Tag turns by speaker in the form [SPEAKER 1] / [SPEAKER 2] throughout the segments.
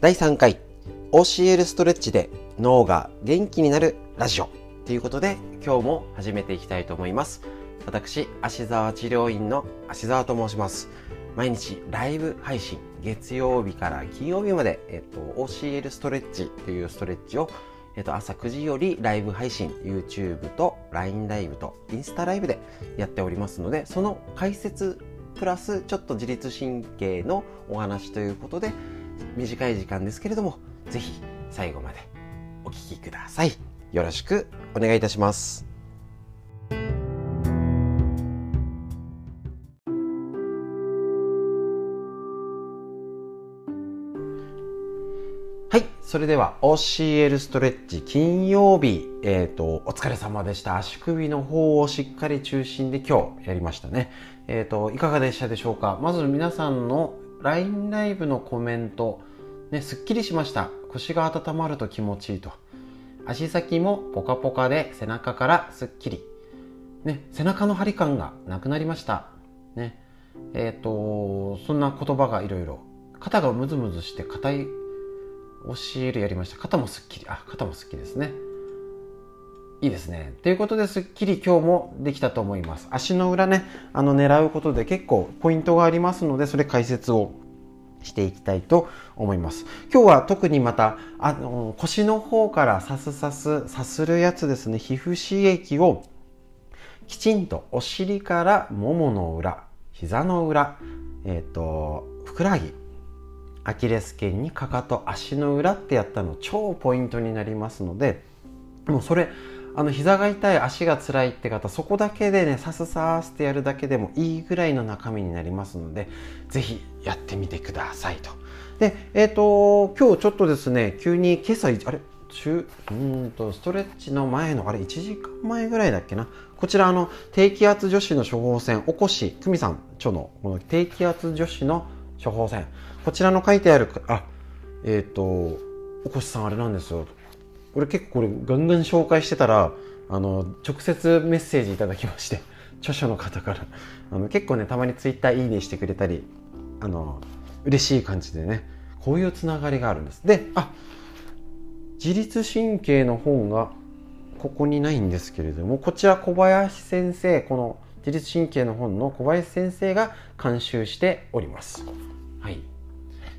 [SPEAKER 1] 第3回 OCL ストレッチで脳が元気になるラジオ。ということで今日も始めていきたいと思います。私芦沢治療院の芦沢と申します。毎日ライブ配信。月曜日から金曜日まで、えっと、OCL ストレッチというストレッチをえっと、朝9時よりライブ配信、YouTube と LINE ライブとインスタライブでやっておりますので、その解説プラスちょっと自律神経のお話ということで、短い時間ですけれども、ぜひ最後までお聞きください。よろしくお願いいたします。はい。それでは OCL ストレッチ金曜日、えっ、ー、と、お疲れ様でした。足首の方をしっかり中心で今日やりましたね。えっ、ー、と、いかがでしたでしょうか？まず皆さんの LINE ライブのコメント、ね、すっきりしました。腰が温まると気持ちいいと。足先もポカポカで背中からすっきり。ね、背中の張り感がなくなりました。ね。えっ、ー、と、そんな言葉がいろいろ。肩がムズムズして硬い教えるやりました。肩もすっきり。あ、肩もすっきりですね。いいですね。ということで、すっきり今日もできたと思います。足の裏ね、あの、狙うことで結構ポイントがありますので、それ解説をしていきたいと思います。今日は特にまた、あの、腰の方からさすさす、さするやつですね、皮膚刺激をきちんとお尻からももの裏、膝の裏、えっ、ー、と、ふくらはぎ、アキレス腱にかかと足の裏ってやったの超ポイントになりますのでもうそれあの膝が痛い足が辛いって方そこだけでねさすさーってやるだけでもいいぐらいの中身になりますので是非やってみてくださいと。でえっ、ー、と今日ちょっとですね急に今朝あれ中うんとストレッチの前のあれ1時間前ぐらいだっけな？こちらあの低気圧女子の処方箋おこし久美さん著のこの低気圧女子の処方箋。こちらの書いてあるあえっ、ー、とおこしさんあれなんですよ。俺結構これガンガン紹介してたらあの直接メッセージいただきまして 著書の方からあの結構ねたまにツイッターいいねしてくれたりあの嬉しい感じでねこういうつながりがあるんですであ自律神経の本がここにないんですけれどもこちら小林先生この自律神経の本の小林先生が監修しております。はい。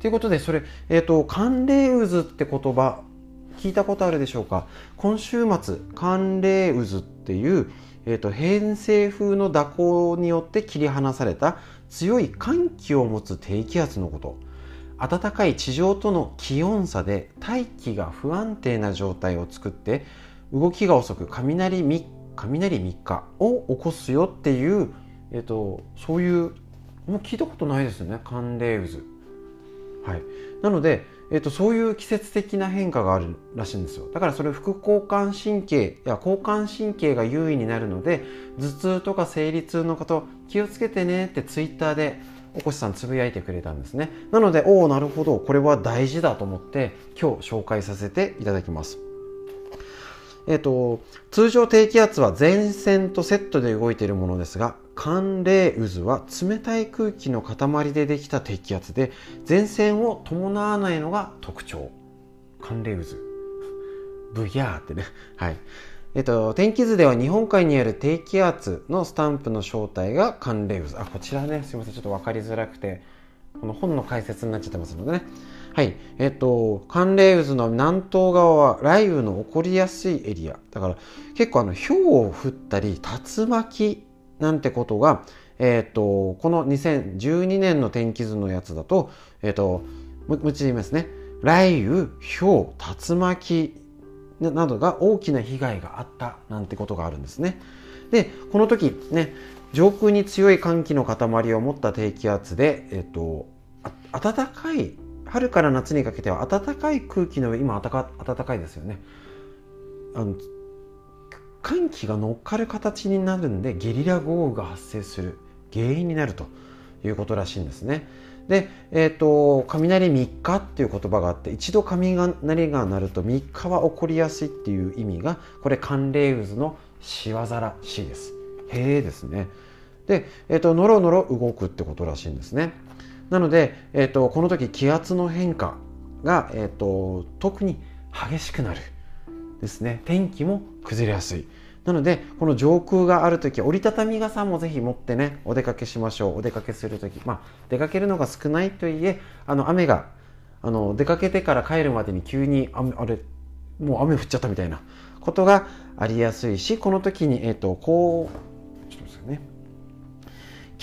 [SPEAKER 1] ということで、それ、えっ、ー、と、寒冷渦って言葉、聞いたことあるでしょうか？今週末、寒冷渦っていう、え、ー、と、偏西風の蛇行によって切り離された強い寒気を持つ低気圧のこと。暖かい地上との気温差で大気が不安定な状態を作って動きが遅く雷3雷3日を起こすよっていう、えっと、そういうもう聞いたことないですよね。寒冷渦。はい。なので、えっと、そういう季節的な変化があるらしいんですよ。だからそれ副交感神経や交感神経が優位になるので頭痛とか生理痛の方気をつけてねってツイッターでおこしさんつぶやいてくれたんですね。なのでおおなるほど。これは大事だと思って今日紹介させていただきます。えっ、と、通常低気圧は前線とセットで動いているものですが、寒冷渦は冷たい空気の塊でできた低気圧で、前線を伴わないのが特徴。寒冷渦。ブギャーってね。はい。えっと、天気図では日本海にある低気圧のスタンプの正体が寒冷渦。あ、こちらね、すいません。ちょっと分かりづらくて、この本の解説になっちゃってますのでね。はい。えっと、寒冷渦の南東側は雷雨の起こりやすいエリア。だから結構あの、氷を降ったり、竜巻なんてことが、えっと、この2012年の天気図のやつだと、えっと、もう一度言いますね。雷雨、氷、竜巻などが大きな被害があったなんてことがあるんですね。で、この時ね、上空に強い寒気の塊を持った低気圧で、えっと、暖かい春から夏にかけては暖かい空気の上今暖かいですよね。あの寒気が乗っかる形になるんでゲリラ豪雨が発生する原因になるということらしいんですね。で、えっ、ー、と雷3日っていう言葉があって一度雷が鳴ると3日は起こりやすいっていう意味がこれ寒冷渦の仕業らしいです。へえですね。で、えっ、ー、とのろのろ動くってことらしいんですね。なので、えーと、この時気圧の変化が、えーと、特に激しくなるですね。天気も崩れやすい。なのでこの上空がある時折りたたみ傘もぜひ持ってねお出かけしましょう。お出かけする時。まあ出かけるのが少ないといえあの雨があの出かけてから帰るまでに急に雨あれもう雨降っちゃったみたいなことがありやすいしこの時に、えーと、こうちょっとですね。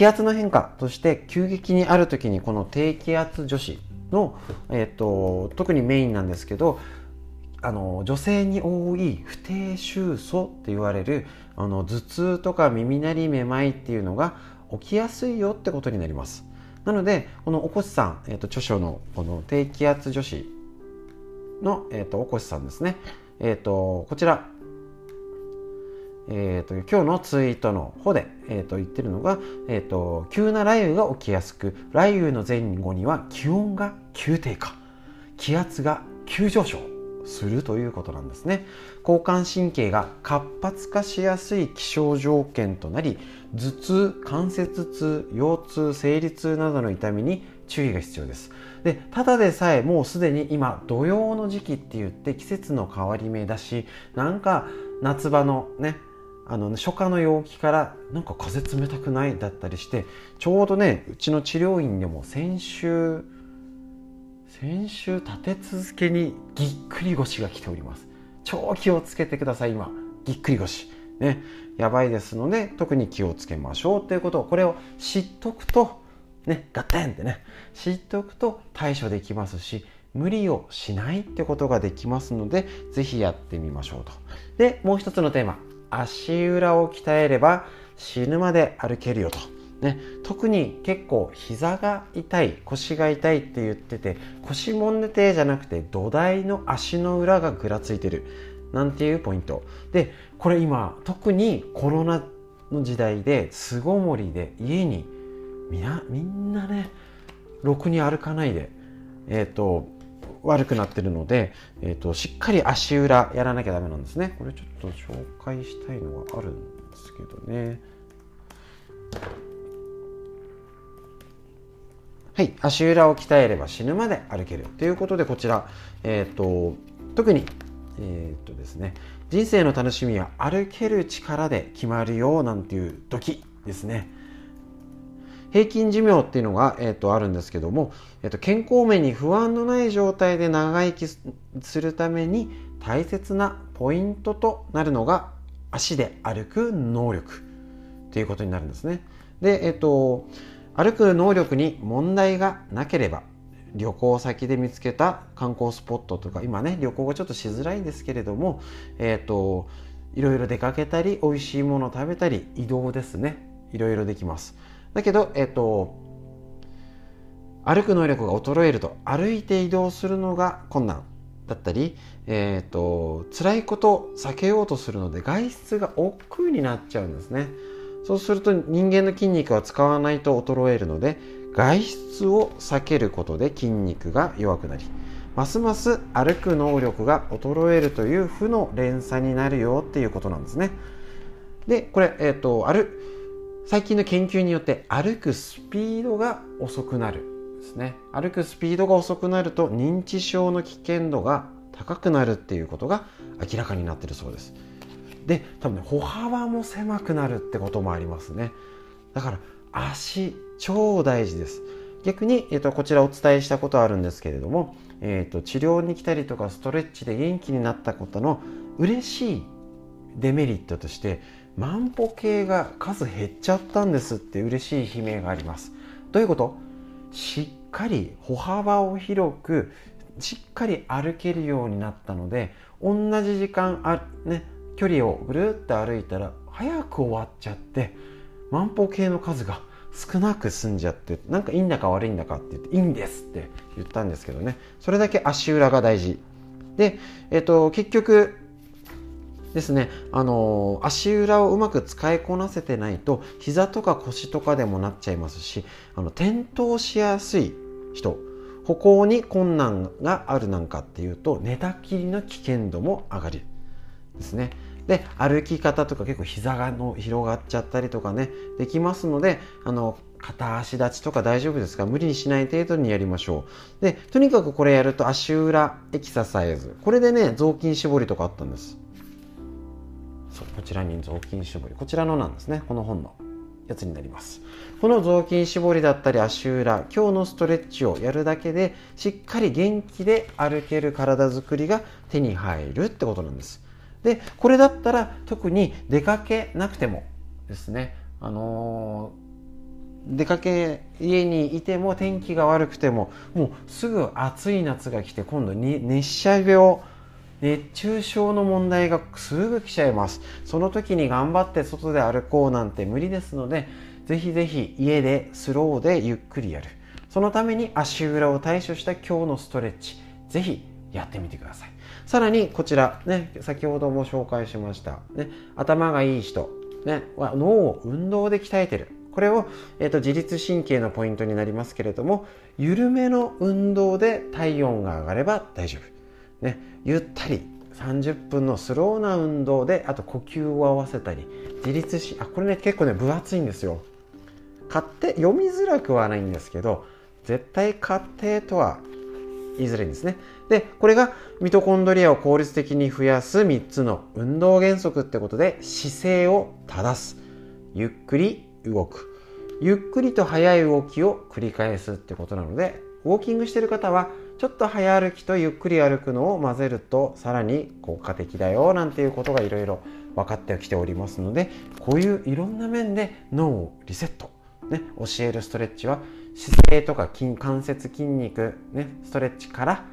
[SPEAKER 1] 気圧の変化として急激にある時にこの低気圧女子の、えーと、特にメインなんですけどあの女性に多い不定収素って言われるあの頭痛とか耳鳴りめまいっていうのが起きやすいよってことになります。なのでこのおこしさん、えーと、著書のこの低気圧女子の、えーと、おこしさんですね。えっ、とこちらえーと、今日のツイートの方で、えーと、言ってるのが、えーと、急な雷雨が起きやすく雷雨の前後には気温が急低下気圧が急上昇するということなんですね。交感神経が活発化しやすい気象条件となり頭痛関節痛腰痛生理痛などの痛みに注意が必要です。でただでさえもうすでに今土用の時期って言って季節の変わり目だしなんか夏場のねあの初夏の陽気からなんか風冷たくないだったりしてちょうどねうちの治療院でも先週先週立て続けにぎっくり腰が来ております。超気をつけてください今。ぎっくり腰。ね。やばいですので特に気をつけましょうということ。をこれを知っとくとねガッテンってね。知っとくと対処できますし無理をしないってことができますので是非やってみましょうと。でもう一つのテーマ。足裏を鍛えれば死ぬまで歩けるよと。ね、特に結構膝が痛い腰が痛いって言ってて腰もんでてじゃなくて土台の足の裏がぐらついてる。なんていうポイント。でこれ今特にコロナの時代で巣ごもりで家にみなみんなねろくに歩かないでえっ、ー、と悪くなってるので、えーと、しっかり足裏やらなきゃダメなんですね。これちょっと紹介したいのがあるんですけどね。はい。足裏を鍛えれば死ぬまで歩けるということでこちら、えーと、特にえっ、ー、とですね人生の楽しみは歩ける力で決まるよなんていう時ですね。平均寿命っていうのが、えーと、あるんですけども、えーと、健康面に不安のない状態で長生きするために大切なポイントとなるのが足で歩く能力ということになるんですね。で、えっ、ー、と、歩く能力に問題がなければ旅行先で見つけた観光スポットとか今ね旅行がちょっとしづらいんですけれどもえっ、ー、といろいろ出かけたり美味しいものを食べたり移動ですねいろいろできますだけど、えっと、歩く能力が衰えると歩いて移動するのが困難だったり、えっと、辛いことを避けようとするので外出が億劫になっちゃうんですね。そうすると人間の筋肉は使わないと衰えるので外出を避けることで筋肉が弱くなりますます歩く能力が衰えるという負の連鎖になるよっていうことなんですね。でこれ、えっ、ー、と歩最近の研究によって歩くスピードが遅くなるですね。歩くスピードが遅くなると認知症の危険度が高くなるっていうことが明らかになってるそうです。で多分ね歩幅も狭くなるってこともありますね。だから足超大事です。逆に、えーと、こちらお伝えしたことあるんですけれども、えーと治療に来たりとかストレッチで元気になったことの嬉しいデメリットとして万歩計が数減っちゃったんですって嬉しい悲鳴があります。どういうこと？しっかり歩幅を広くしっかり歩けるようになったので同じ時間あ、ね、距離をぐるっと歩いたら早く終わっちゃって万歩計の数が少なく済んじゃってなんかいいんだか悪いんだかって言っていいんですって言ったんですけどね。それだけ足裏が大事。で、えっと、結局ですね、あの足裏をうまく使いこなせてないと膝とか腰とかでもなっちゃいますしあの転倒しやすい人歩行に困難があるなんかっていうと寝たきりの危険度も上がる。ですね。で歩き方とか結構膝がの広がっちゃったりとかねできますのであの片足立ちとか大丈夫ですか？無理にしない程度にやりましょう。でとにかくこれやると足裏エキササイズ。これでね雑巾絞りとかあったんです。そうこちらに雑巾絞り。こちらのなんですね。この本のやつになります。この雑巾絞りだったり足裏今日のストレッチをやるだけでしっかり元気で歩ける体づくりが手に入るってことなんです。でこれだったら特に出かけなくてもですね。あのー、出かけ家にいても天気が悪くてももうすぐ暑い夏が来て今度に熱射病熱中症の問題がすぐ来ちゃいます。その時に頑張って外で歩こうなんて無理ですのでぜひぜひ家でスローでゆっくりやる。そのために足裏を対処した今日のストレッチぜひやってみてください。さらにこちらね先ほども紹介しました、ね、頭がいい人、ね、脳を運動で鍛えてる。これを、えーと、自律神経のポイントになりますけれども緩めの運動で体温が上がれば大丈夫。ね、ゆったり30分のスローな運動であと呼吸を合わせたり自律しあこれね結構ね分厚いんですよ。買って読みづらくはないんですけど絶対買ってとは言いづらいんですね。でこれがミトコンドリアを効率的に増やす3つの運動原則ってことで姿勢を正す。ゆっくり動く。ゆっくりと速い動きを繰り返すってことなのでウォーキングしてる方はちょっと早歩きとゆっくり歩くのを混ぜるとさらに効果的だよなんていうことがいろいろ分かってきておりますのでこういういろんな面で脳をリセット、ね、教えるストレッチは姿勢とか筋関節筋肉、ね、ストレッチから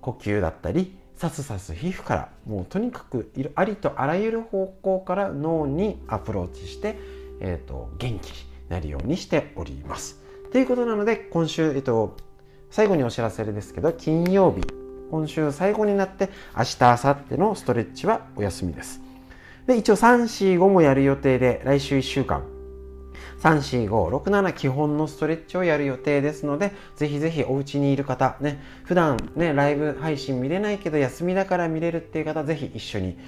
[SPEAKER 1] 呼吸だったりさすさす皮膚からもうとにかくありとあらゆる方向から脳にアプローチして、えーと、元気になるようにしております。ということなので今週、えっと、最後にお知らせですけど金曜日今週最後になって明日明後日のストレッチはお休みです。で一応345もやる予定で来週1週間。34567基本のストレッチをやる予定ですのでぜひぜひお家にいる方ね普段ねライブ配信見れないけど休みだから見れるっていう方ぜひ一緒に。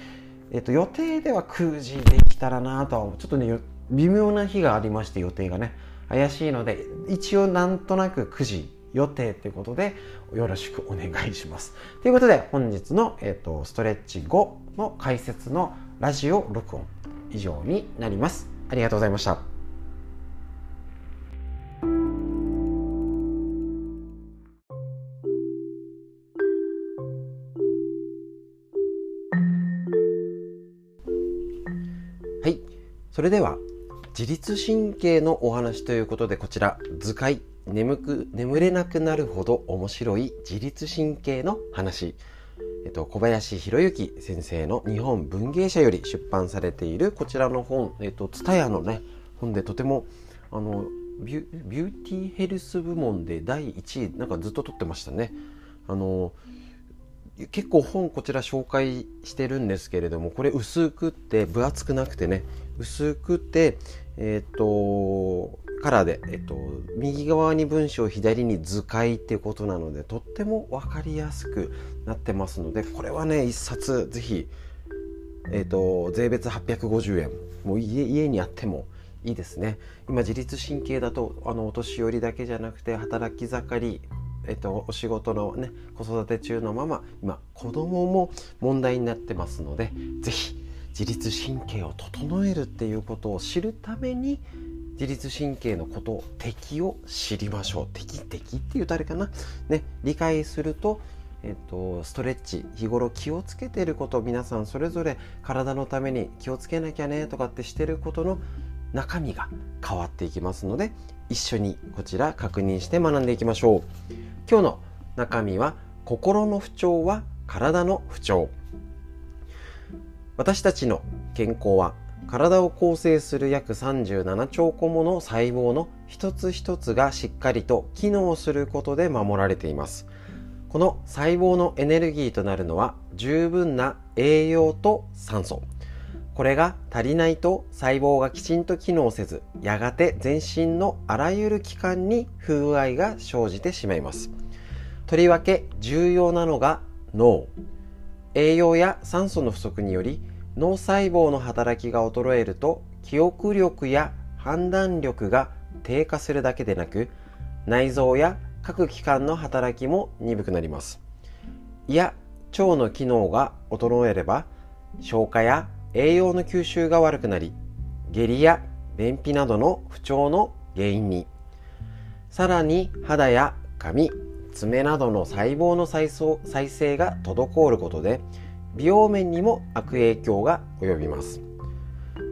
[SPEAKER 1] えっと予定では9時できたらなとはちょっとね微妙な日がありまして予定がね。怪しいので一応なんとなく9時予定ということでよろしくお願いします。ということで本日の、えーと、ストレッチ後の解説のラジオ録音以上になります。ありがとうございました。はい。それでは、自律神経のお話ということで、こちら、図解眠く眠れなくなるほど面白い自律神経の話、えっと、小林博之先生の日本文芸社より出版されているこちらの本、えっと、ツタヤのね本でとてもあのビュビューティーヘルス部門で第1位なんかずっと取ってましたね。あの結構本こちら紹介してるんですけれどもこれ薄くって分厚くなくてね薄くてえっ、ー、とカラーで、えっと、右側に文章左に図解っていうことなのでとっても分かりやすくなってますのでこれはね一冊ぜひ、えっと、税別850円もう家家にあってもいいですね。今自律神経だとあのお年寄りだけじゃなくて働き盛りえっと、お仕事のね子育て中のまま今子供も問題になってますので是非自律神経を整えるっていうことを知るために自律神経のことを敵を知りましょう。敵敵っていうとあれかな、ね、理解すると、えっと、ストレッチ日頃気をつけてること皆さんそれぞれ体のために気をつけなきゃねとかってしてることの中身が変わっていきますので一緒にこちら確認して学んでいきましょう。今日の中身は心の不調は体の不調。私たちの健康は体を構成する約37兆個もの細胞の一つ一つがしっかりと機能することで守られています。この細胞のエネルギーとなるのは十分な栄養と酸素。これが足りないと細胞がきちんと機能せずやがて全身のあらゆる器官に不具合が生じてしまいます。とりわけ重要なのが脳。栄養や酸素の不足により脳細胞の働きが衰えると記憶力や判断力が低下するだけでなく内臓や各器官の働きも鈍くなります。いや腸の機能が衰えれば消化や栄養の吸収が悪くなり下痢や便秘などの不調の原因に。さらに肌や髪爪などの細胞の再再生が滞ることで美容面にも悪影響が及びます。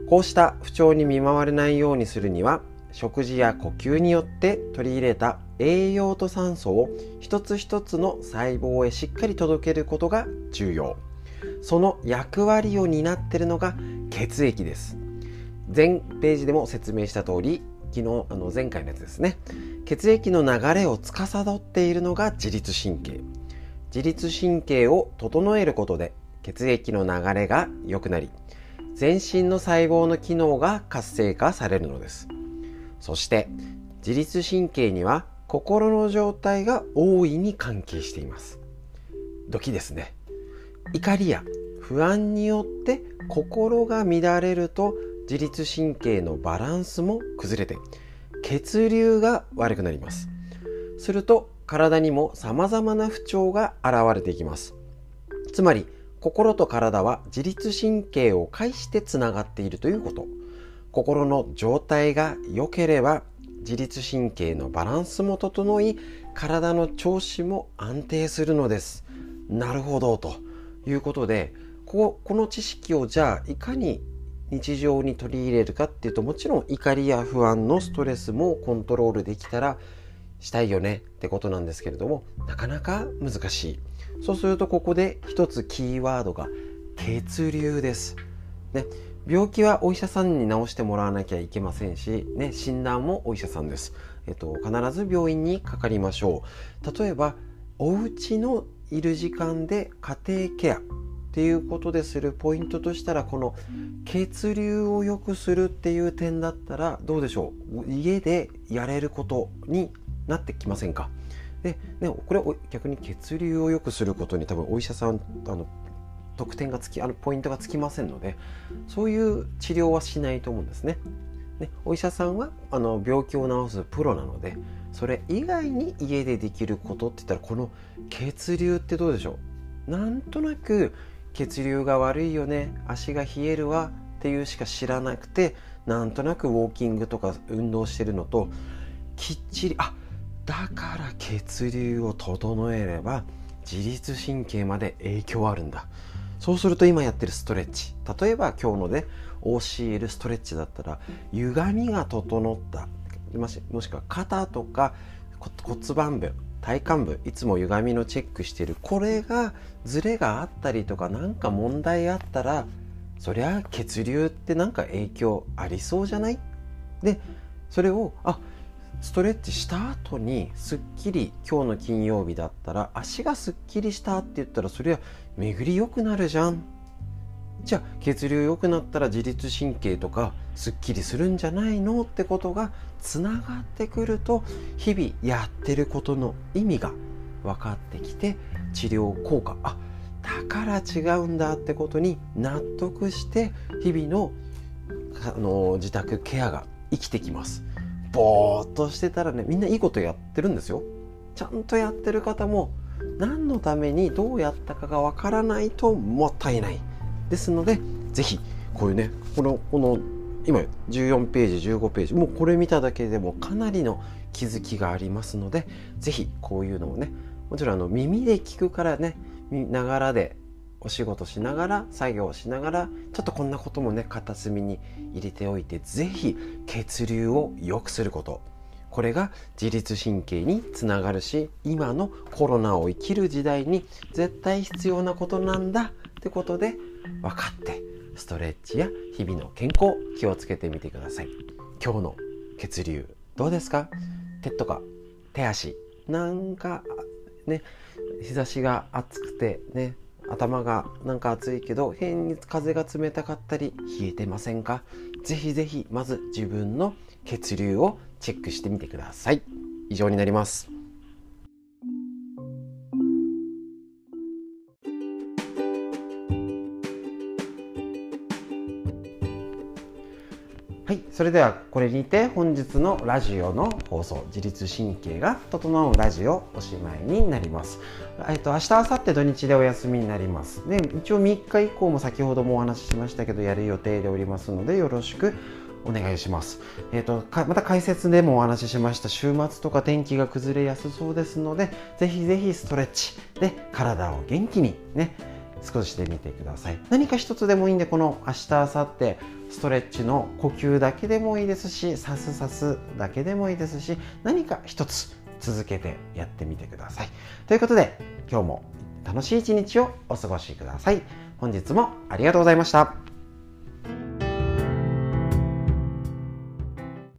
[SPEAKER 1] こうした不調に見舞われないようにするには食事や呼吸によって取り入れた栄養と酸素を一つ一つの細胞へしっかり届けることが重要。その役割を担っているのが血液です。前ページでも説明した通り昨日あの前回のやつですね。血液の流れを司っているのが自律神経。自律神経を整えることで血液の流れが良くなり全身の細胞の機能が活性化されるのです。そして自律神経には心の状態が大いに関係しています。ドキですね。怒りや不安によって心が乱れると自律神経のバランスも崩れて血流が悪くなります。すると体にも様々な不調が現れていきます。つまり心と体は自律神経を介してつながっているということ。心の状態が良ければ自律神経のバランスも整い体の調子も安定するのです。なるほどということでここの知識をじゃあいかに日常に取り入れるかっていうともちろん怒りや不安のストレスもコントロールできたらしたいよねってことなんですけれどもなかなか難しい。そうするとここで一つキーワードが血流です。ね、病気はお医者さんに治してもらわなきゃいけませんし、ね、診断もお医者さんです。えっと、必ず病院にかかりましょう。例えば、お家のいる時間で家庭ケアっていうことでするポイントとしたら、この血流を良くするっていう点だったら、どうでしょう？家でやれることになってきませんか？で、ね、これ逆に血流を良くすることに多分お医者さんあの得点がつきあのポイントがつきませんのでそういう治療はしないと思うんですね。ねお医者さんはあの病気を治すプロなのでそれ以外に家でできることって言ったらこの血流ってどうでしょう？なんとなく血流が悪いよね足が冷えるわっていうしか知らなくてなんとなくウォーキングとか運動してるのときっちりあっだから血流を整えれば自律神経まで影響あるんだ。そうすると今やってるストレッチ。例えば今日のね OCL ストレッチだったら歪みが整った。もしくは肩とか骨盤部体幹部いつも歪みのチェックしてる。これがズレがあったりとか何か問題あったらそりゃ血流って何か影響ありそうじゃない？でそれをあストレッチした後にすっきり今日の金曜日だったら足がすっきりしたって言ったらそれは巡り良くなるじゃん。じゃあ血流良くなったら自律神経とかすっきりするんじゃないのってことがつながってくると日々やってることの意味が分かってきて治療効果。あだから違うんだってことに納得して日々のあの自宅ケアが生きてきます。ぼーっとしてたらねみんないいことやってるんですよ。ちゃんとやってる方も何のためにどうやったかがわからないともったいない。ですので是非こういうねこのこの今14ページ15ページもうこれ見ただけでもかなりの気づきがありますので是非こういうのをねもちろんあの耳で聞くからねながらでお仕事しながら作業しながらちょっとこんなこともね片隅に入れておいて是非血流を良くすること。これが自律神経につながるし今のコロナを生きる時代に絶対必要なことなんだってことで分かってストレッチや日々の健康気をつけてみてください。今日の血流どうですか？手とか手足なんかね日差しが暑くてね頭がなんか暑いけど変に風が冷たかったり冷えてませんか？ぜひぜひまず自分の血流をチェックしてみてください。以上になります。それではこれにて本日のラジオの放送自律神経が整うラジオおしまいになります。えっと明日明後日土日でお休みになります。で一応3日以降も先ほどもお話ししましたけどやる予定でおりますのでよろしくお願いします。えっ、ー、と、また解説でもお話ししました週末とか天気が崩れやすそうですので、ぜひぜひストレッチで体を元気にね、少しで見てください何か一つでもいいんでこの明日明後日ストレッチの呼吸だけでもいいですしさすさすだけでもいいですし何か一つ続けてやってみてください。ということで今日も楽しい一日をお過ごしください。本日もありがとうございました。